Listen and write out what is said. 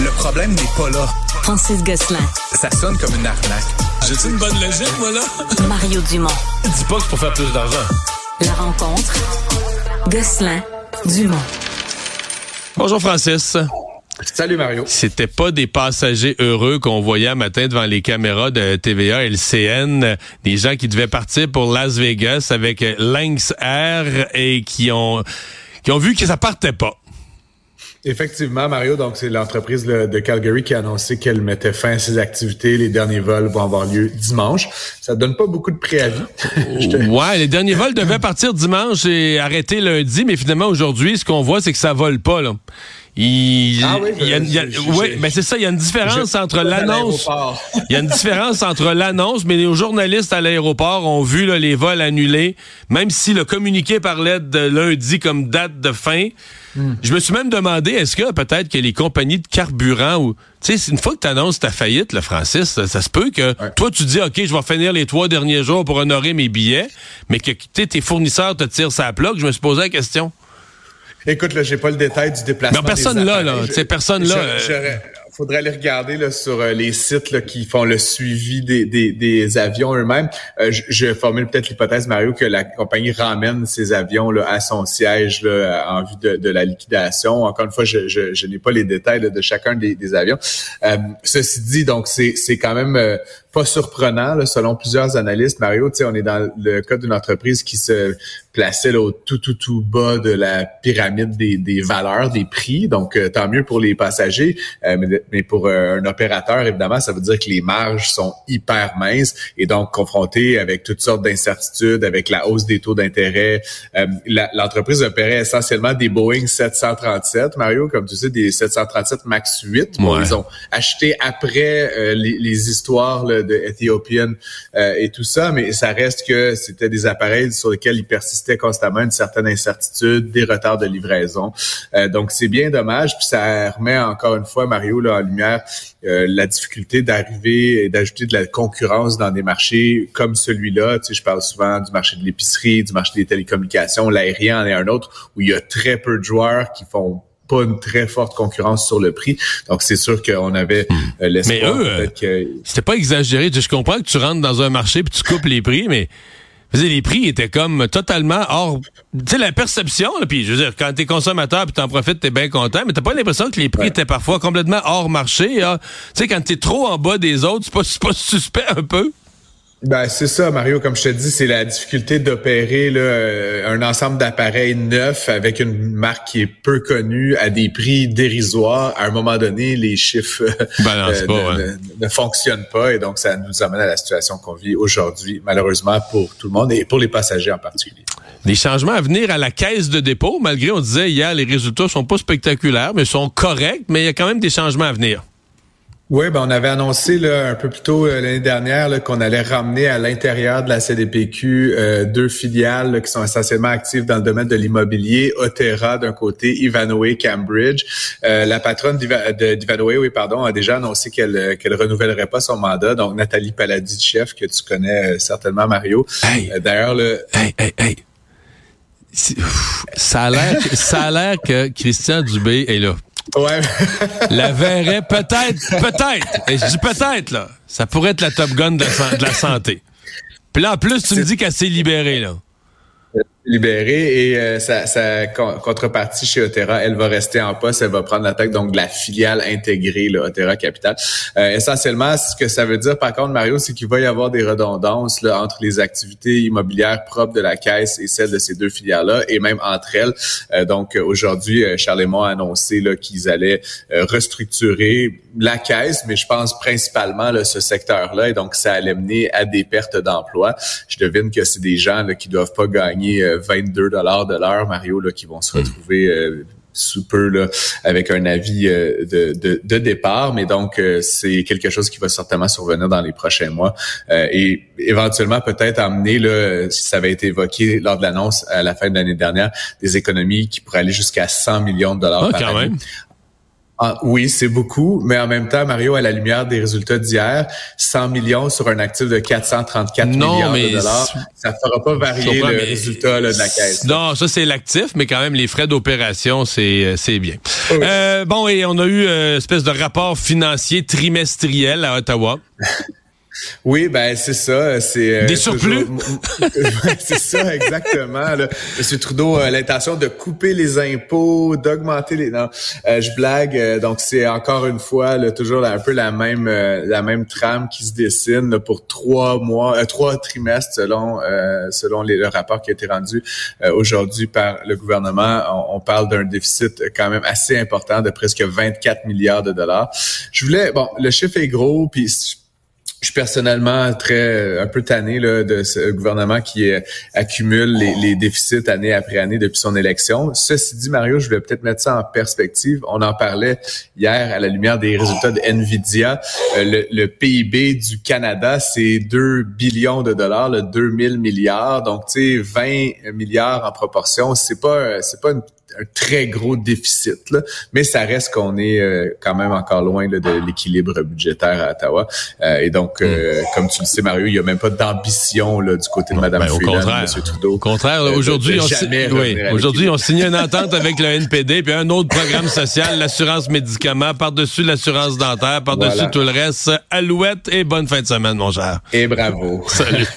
Le problème n'est pas là. Francis Gosselin. Ça sonne comme une arnaque. J'ai-tu une bonne logique, moi, là? Mario Dumont. Dis pas que c'est pour faire plus d'argent. La rencontre. Gosselin. Dumont. Bonjour, Francis. Salut Mario. C'était pas des passagers heureux qu'on voyait un matin devant les caméras de TVA LCN, des gens qui devaient partir pour Las Vegas avec Lynx Air et qui ont qui ont vu que ça partait pas. Effectivement, Mario, donc c'est l'entreprise de Calgary qui a annoncé qu'elle mettait fin à ses activités. Les derniers vols vont avoir lieu dimanche. Ça donne pas beaucoup de préavis. ouais, les derniers vols devaient partir dimanche et arrêter lundi, mais finalement aujourd'hui, ce qu'on voit, c'est que ça vole pas. Là. Il, ah oui, il y a, il y a, oui, mais c'est ça, il y a une différence entre l'annonce. Il y a une différence entre l'annonce, mais les journalistes à l'aéroport ont vu là, les vols annulés, même si le communiqué parlait de lundi comme date de fin. Hmm. Je me suis même demandé, est-ce que peut-être que les compagnies de carburant ou tu sais, une fois que tu annonces ta faillite, le Francis, ça, se peut que toi tu dis OK, je vais finir les trois derniers jours pour honorer mes billets, mais que tes fournisseurs te tirent sa plaque, je me suis posé la question. Écoute, là, j'ai pas le détail du déplacement. Mais personne là, là. C'est personne là. Euh, faudrait aller regarder là, sur euh, les sites là, qui font le suivi des, des, des avions eux-mêmes. Euh, je, je, formule peut-être l'hypothèse, Mario, que la compagnie ramène ces avions là, à son siège là, en vue de, de, la liquidation. Encore une fois, je, je, je n'ai pas les détails de chacun des, des avions. Euh, ceci dit, donc c'est, c'est quand même pas surprenant, là, selon plusieurs analystes. Mario, on est dans le cas d'une entreprise qui se plaçait là, au tout, tout, tout bas de la pyramide des, des valeurs, des prix. Donc, tant mieux pour les passagers. Mais pour euh, un opérateur, évidemment, ça veut dire que les marges sont hyper minces et donc confronté avec toutes sortes d'incertitudes, avec la hausse des taux d'intérêt. Euh, l'entreprise opérait essentiellement des Boeing 737, Mario, comme tu sais, des 737 MAX 8. ils ont acheté après euh, les, les, histoires de Ethiopian et tout ça, mais ça reste que c'était des appareils sur lesquels il persistait constamment une certaine incertitude, des retards de livraison. donc, c'est bien dommage. Puis ça remet encore une fois, Mario, là, en lumière euh, la difficulté d'arriver et d'ajouter de la concurrence dans des marchés comme celui-là. Tu sais, je parle souvent du marché de l'épicerie, du marché des télécommunications, l'aérien en est un autre où il y a très peu de joueurs qui font pas une très forte concurrence sur le prix. Donc, c'est sûr qu'on avait euh, l'espoir. Mais eux, euh, c'était pas exagéré. Je comprends que tu rentres dans un marché puis tu coupes les prix, mais les prix étaient comme totalement hors. Tu sais, la perception, puis je veux dire, quand t'es consommateur puis t'en profites, t'es bien content, mais t'as pas l'impression que les prix étaient parfois complètement hors marché. Hein? Tu sais, quand t'es trop en bas des autres, c'est pas, pas suspect un peu? Ben c'est ça, Mario. Comme je te dis, c'est la difficulté d'opérer euh, un ensemble d'appareils neufs avec une marque qui est peu connue à des prix dérisoires. À un moment donné, les chiffres euh, ne, fonctionnent pas et donc ça nous amène à la situation qu'on vit aujourd'hui, malheureusement pour tout le monde et pour les passagers en particulier. Des changements à venir à la caisse de dépôt, malgré on disait hier les résultats sont pas spectaculaires, mais sont corrects, mais il y a quand même des changements à venir. Oui, ben on avait annoncé là, un peu plus tôt euh, l'année dernière qu'on allait ramener à l'intérieur de la CDPQ euh, deux filiales qui sont essentiellement actives dans le domaine de l'immobilier, Otera d'un côté, Ivanhoe Cambridge. Euh, la patronne d'Ivanhoe, oui, pardon, a déjà annoncé qu'elle qu'elle renouvellerait pas son mandat. Donc Nathalie Paladis, chef, que tu connais certainement, Mario. D'ailleurs, le... Hey, hey, hey. Ça a l'air que Christian Dubé est là. Ouais. la verrait peut-être, peut-être, et je dis peut-être, là, ça pourrait être la Top Gun de la, de la santé. Puis là, en plus, tu me dis qu'elle s'est libérée, là libérée et euh, sa, contrepartie chez Otera, elle va rester en poste, elle va prendre la tête donc de la filiale intégrée, là, Otera Capital. Euh, essentiellement, ce que ça veut dire par contre, Mario, c'est qu'il va y avoir des redondances là, entre les activités immobilières propres de la caisse et celles de ces deux filiales-là, et même entre elles. Euh, donc aujourd'hui, Charlemont a annoncé qu'ils allaient restructurer la caisse, mais je pense principalement là, ce secteur-là, et donc ça allait mener à des pertes d'emplois. Je devine que c'est des gens là, qui doivent pas gagner 22 dollars de l'heure, Mario, là, qui vont se retrouver euh, sous peu là, avec un avis euh, de, de, de, départ, mais donc euh, c'est quelque chose qui va certainement survenir dans les prochains mois. Et éventuellement peut-être amener, là, si ça avait été évoqué lors de l'annonce à la fin de l'année dernière, des économies qui pourraient aller jusqu'à 100 millions de dollars ah, par année Ah, oui, c'est beaucoup, mais en même temps, Mario, à la lumière des résultats d'hier, 100 millions sur un actif de 434 milliards de dollars, ça ne fera pas varier le résultat de la caisse. Non, ça c'est l'actif, mais quand même les frais d'opération, c'est euh, c'est bien. Euh, bon, et on a eu une euh, espèce de rapport financier trimestriel à Ottawa. Oui, ben c'est ça. C'est euh, des surplus? c'est ça exactement. Là. Monsieur Trudeau a l'intention de couper les impôts, d'augmenter les. Non, euh, je blague. Euh, donc c'est encore une fois là, toujours un peu la même la même trame qui se dessine pour trois mois, trois trimestres selon selon les, le rapport qui a été rendu aujourd'hui par le gouvernement. On, on parle d'un déficit quand même assez important de presque 24 milliards de dollars. Je voulais bon, le chiffre est gros puis je suis personnellement très un peu tanné là, de ce gouvernement qui euh, accumule les, les, déficits année après année depuis son élection. Ceci dit, Mario, je vais peut-être mettre ça en perspective. On en parlait hier à la lumière des résultats de Nvidia. Euh, le, le, PIB du Canada, c'est 2 billions de dollars, le 2000 milliards. Donc, tu sais, 20 milliards en proportion, c'est pas c'est pas une un très gros déficit, là, mais ça reste qu'on est euh, quand même encore loin là, de l'équilibre budgétaire à Ottawa. Euh, et donc, euh, hmm. comme tu le sais, Mario, il n'y a même pas d'ambition là, du côté de Mme ben, Freeland, M. Trudeau. Au contraire, aujourd'hui, on, oui, aujourd'hui, on signe une entente avec le NPD, puis un autre programme social, l'assurance médicaments, par-dessus l'assurance dentaire, par-dessus tout le reste. Alouette et bonne fin de semaine, mon cher. Et bravo. Salut.